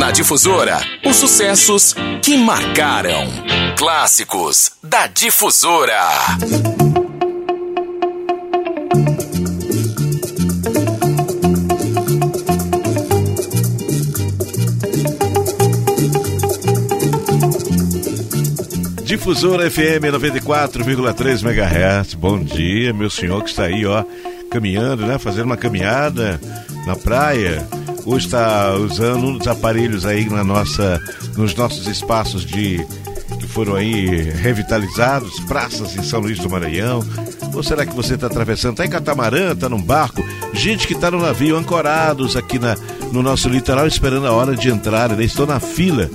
Na Difusora, os sucessos que marcaram. Clássicos da Difusora. Difusora FM 94,3 MHz. Bom dia, meu senhor que está aí, ó, caminhando, né? Fazendo uma caminhada na praia. Ou está usando um dos aparelhos aí na nossa, nos nossos espaços de que foram aí revitalizados, praças em São Luís do Maranhão. Ou será que você está atravessando? Está em catamarã, está num barco? Gente que está no navio, ancorados aqui na, no nosso litoral, esperando a hora de entrar. Né? Estou na fila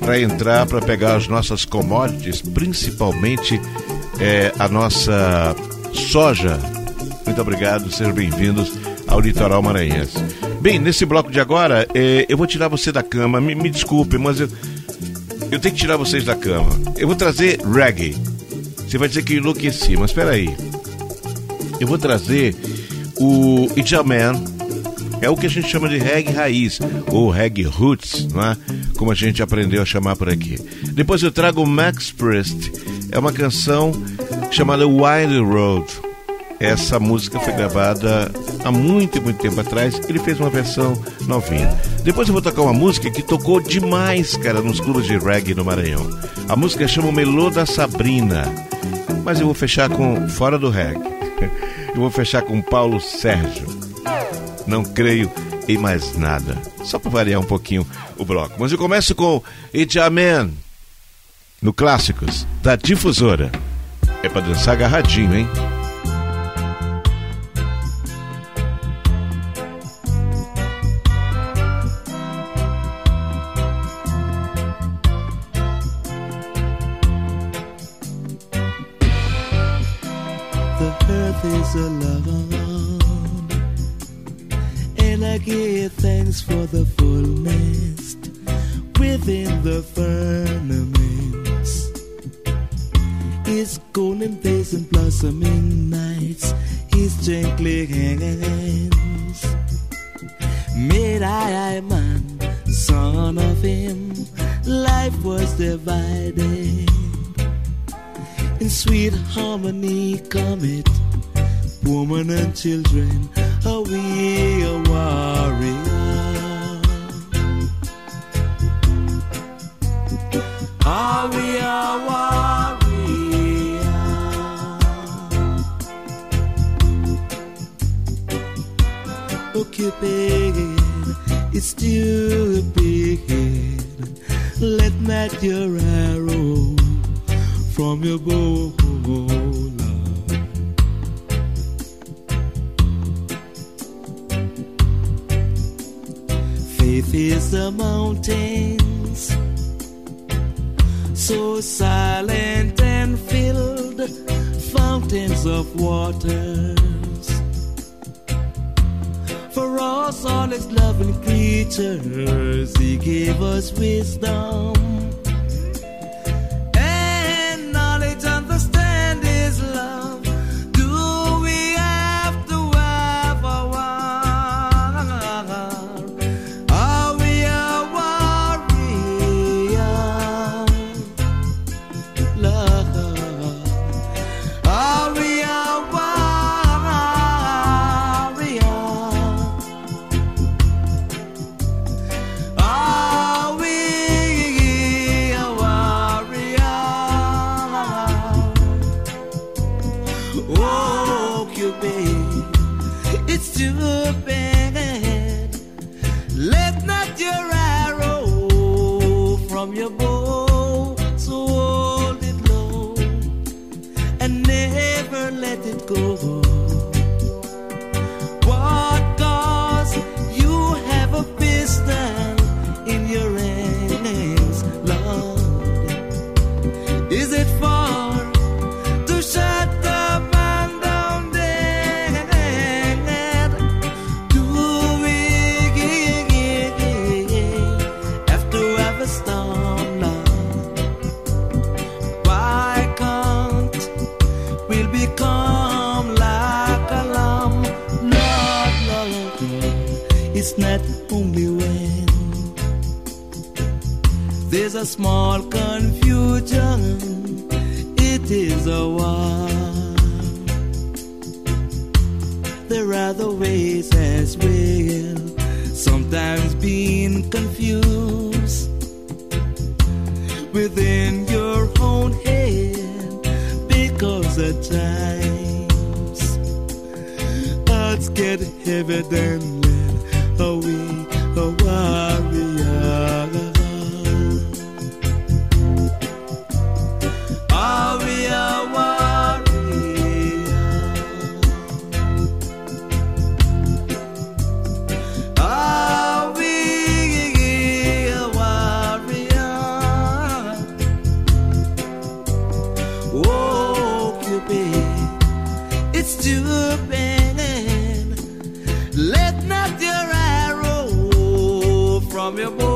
para entrar, para pegar as nossas commodities, principalmente é, a nossa soja. Muito obrigado, sejam bem-vindos ao Litoral Maranhense. Bem, nesse bloco de agora, é, eu vou tirar você da cama. Me, me desculpe, mas eu, eu tenho que tirar vocês da cama. Eu vou trazer reggae. Você vai dizer que eu enlouqueci, mas espera aí. Eu vou trazer o Ijaman é o que a gente chama de reggae raiz, ou reggae roots, não é? como a gente aprendeu a chamar por aqui. Depois eu trago o Max Priest, é uma canção chamada Wild Road. Essa música foi gravada há muito, muito tempo atrás. Ele fez uma versão novinha. Depois eu vou tocar uma música que tocou demais, cara, nos clubes de reggae no Maranhão. A música chama Melô da Sabrina. Mas eu vou fechar com Fora do Reggae. Eu vou fechar com Paulo Sérgio. Não creio em mais nada. Só para variar um pouquinho o bloco. Mas eu começo com It's Man no Clássicos da Difusora. É para dançar agarradinho, hein? His golden days and blossoming nights, His gently hands. Made I, I man, son of Him, life was divided. In sweet harmony come it woman and children are we a warrior? Are we a warrior oh Cupid it's stupid let not your arrow from your bow. Faith is the mountains, so silent and filled, fountains of waters. Us, all his loving creatures, he gave us wisdom Oh, Cupid, it's too bad. Let not your arrow from your bow, Confused. Within your own head because at times odds get heavy than Oh, Cupid, it's too bad. Let not your arrow from your bow.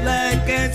like a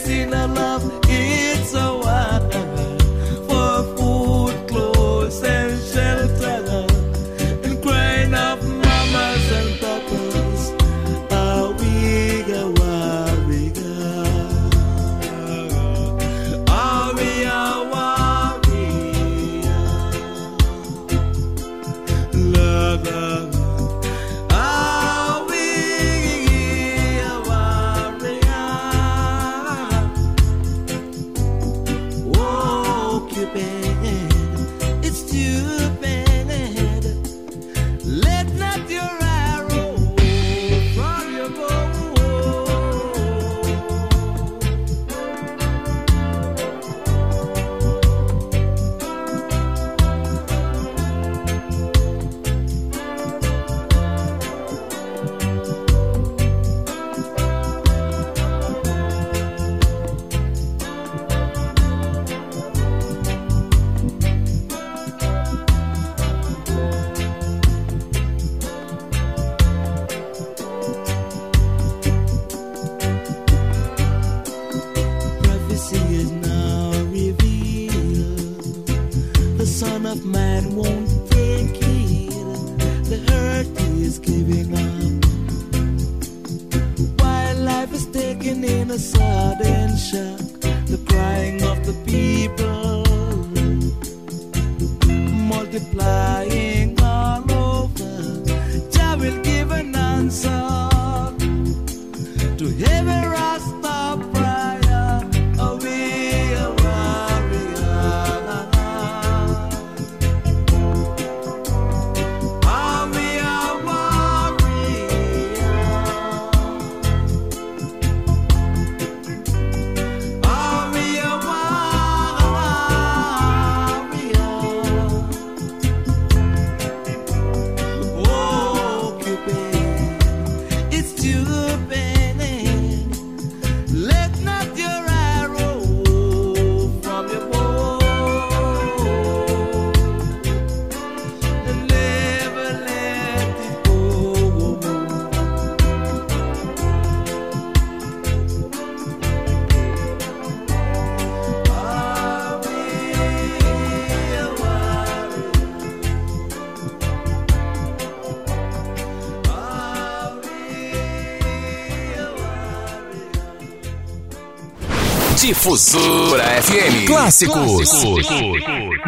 Difusora FM. Clássicos, Clássicos.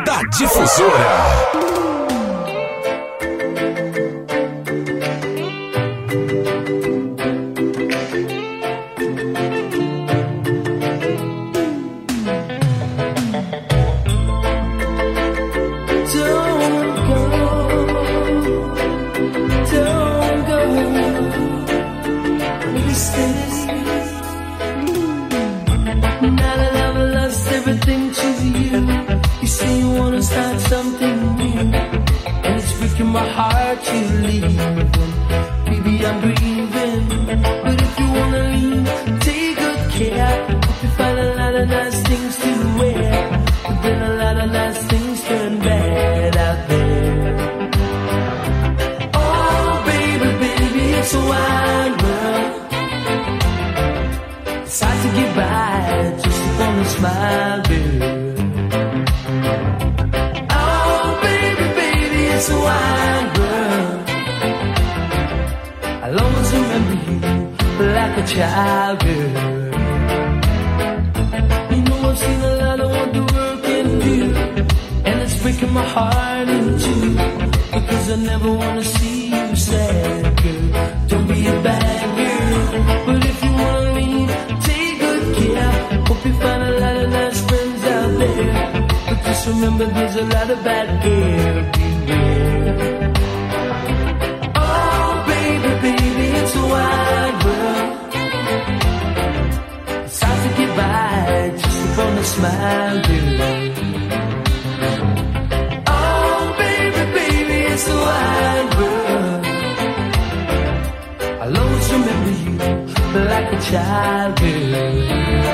da Difusora. A child, girl. You know I've seen a lot of what the world can do, and it's breaking my heart in two. Because I never wanna see you sad, girl. Don't be a bad girl, but if you wanna leave, take good care. Hope you find a lot of nice friends out there, but just remember there's a lot of bad girls. Smile, girl. Oh, baby, baby, it's a wide world. I'll always remember you like a child, girl.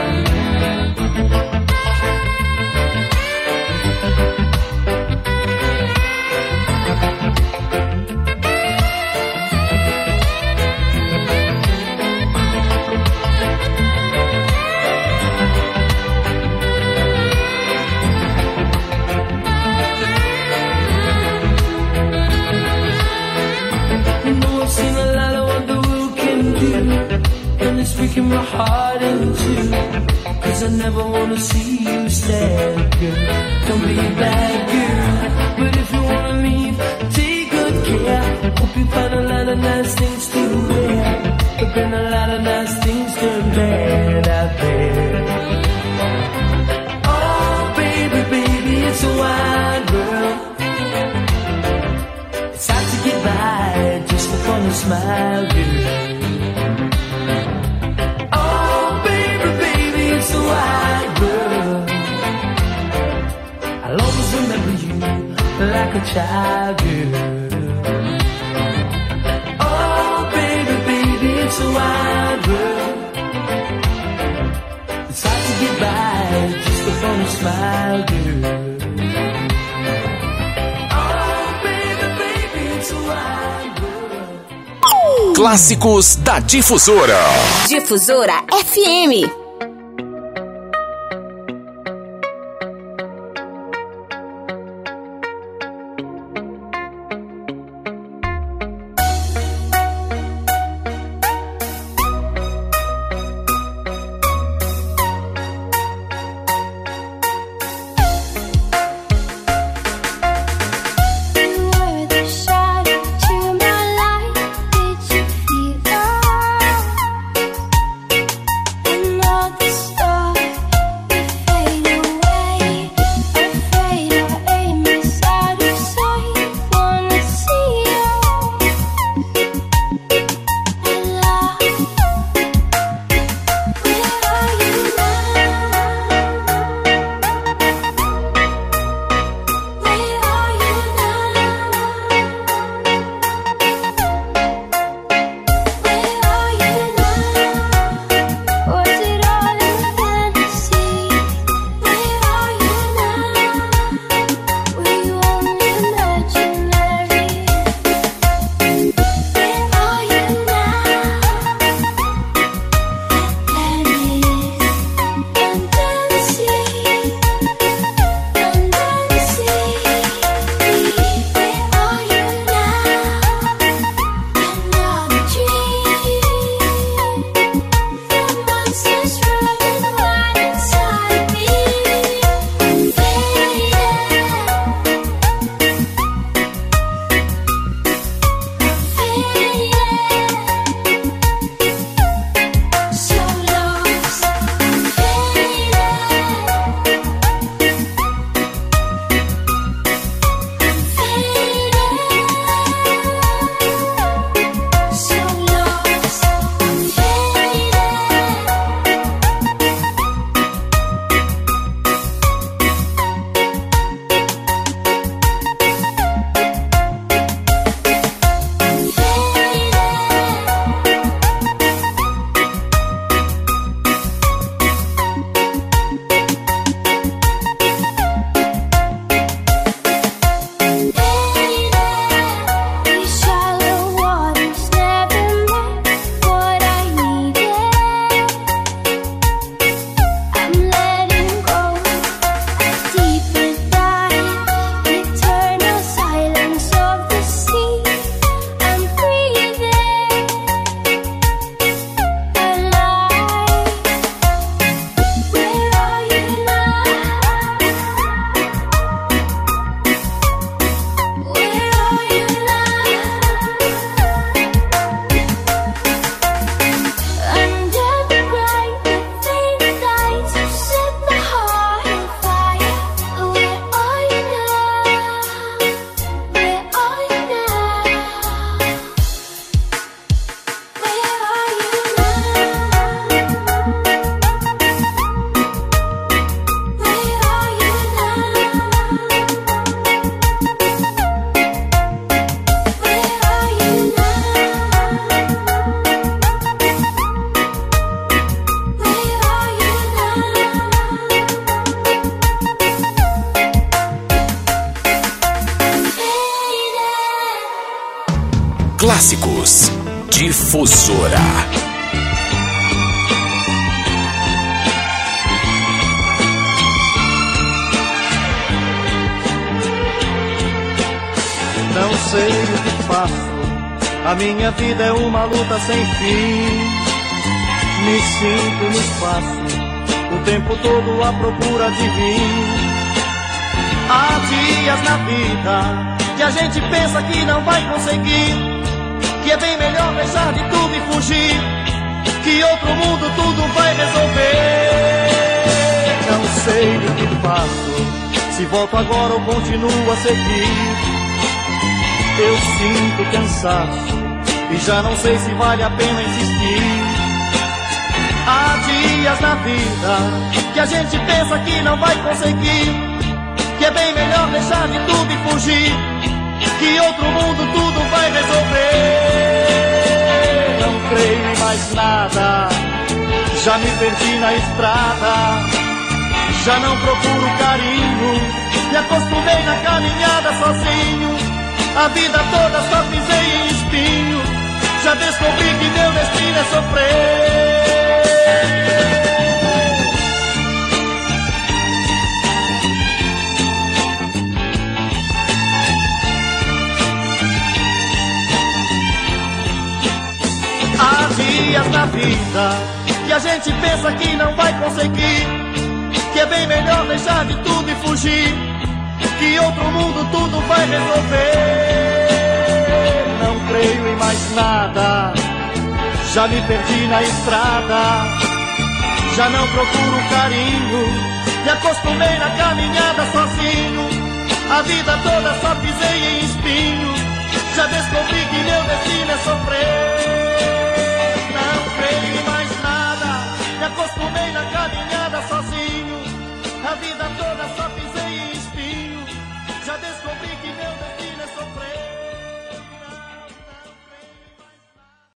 Breaking my heart in two Cause I never wanna see you sad, girl Don't be a bad girl. But if you wanna leave, take good care. Hope you find a lot of nice things to wear. But then a lot of nice things turn bad out there. Oh, baby, baby, it's a wild world. It's hard to get by just upon a smile, girl. Like a child. Oh, baby, baby, it's a wide world. It's hard to get by just upon a smile, girl. Oh, baby, baby, it's a wide world. Clássicos da Difusora. Difusora FM. Clássicos. Difusora. Não sei o que faço. A minha vida é uma luta sem fim. Me sinto no espaço, o tempo todo à procura de mim. Há dias na vida que a gente pensa que não vai conseguir, que é bem melhor deixar de tudo e fugir, que outro mundo tudo vai resolver. Não sei o que faço, se volto agora ou continuo a seguir. Eu sinto cansaço e já não sei se vale a pena insistir. Há dias na vida que a gente pensa que não vai conseguir, que é bem melhor deixar de tudo e fugir, que outro mundo tudo vai resolver. Não creio em mais nada, já me perdi na estrada, já não procuro carinho, me acostumei na caminhada sozinho. A vida toda só pisei em espinho. Já descobri que meu destino é sofrer. Dias na vida que a gente pensa que não vai conseguir, que é bem melhor deixar de tudo e fugir, que outro mundo tudo vai resolver. Não creio em mais nada, já me perdi na estrada, já não procuro carinho, me acostumei na caminhada sozinho. A vida toda só pisei em espinho, já descobri que meu destino é sofrer. acostumei na caminhada sozinho. A vida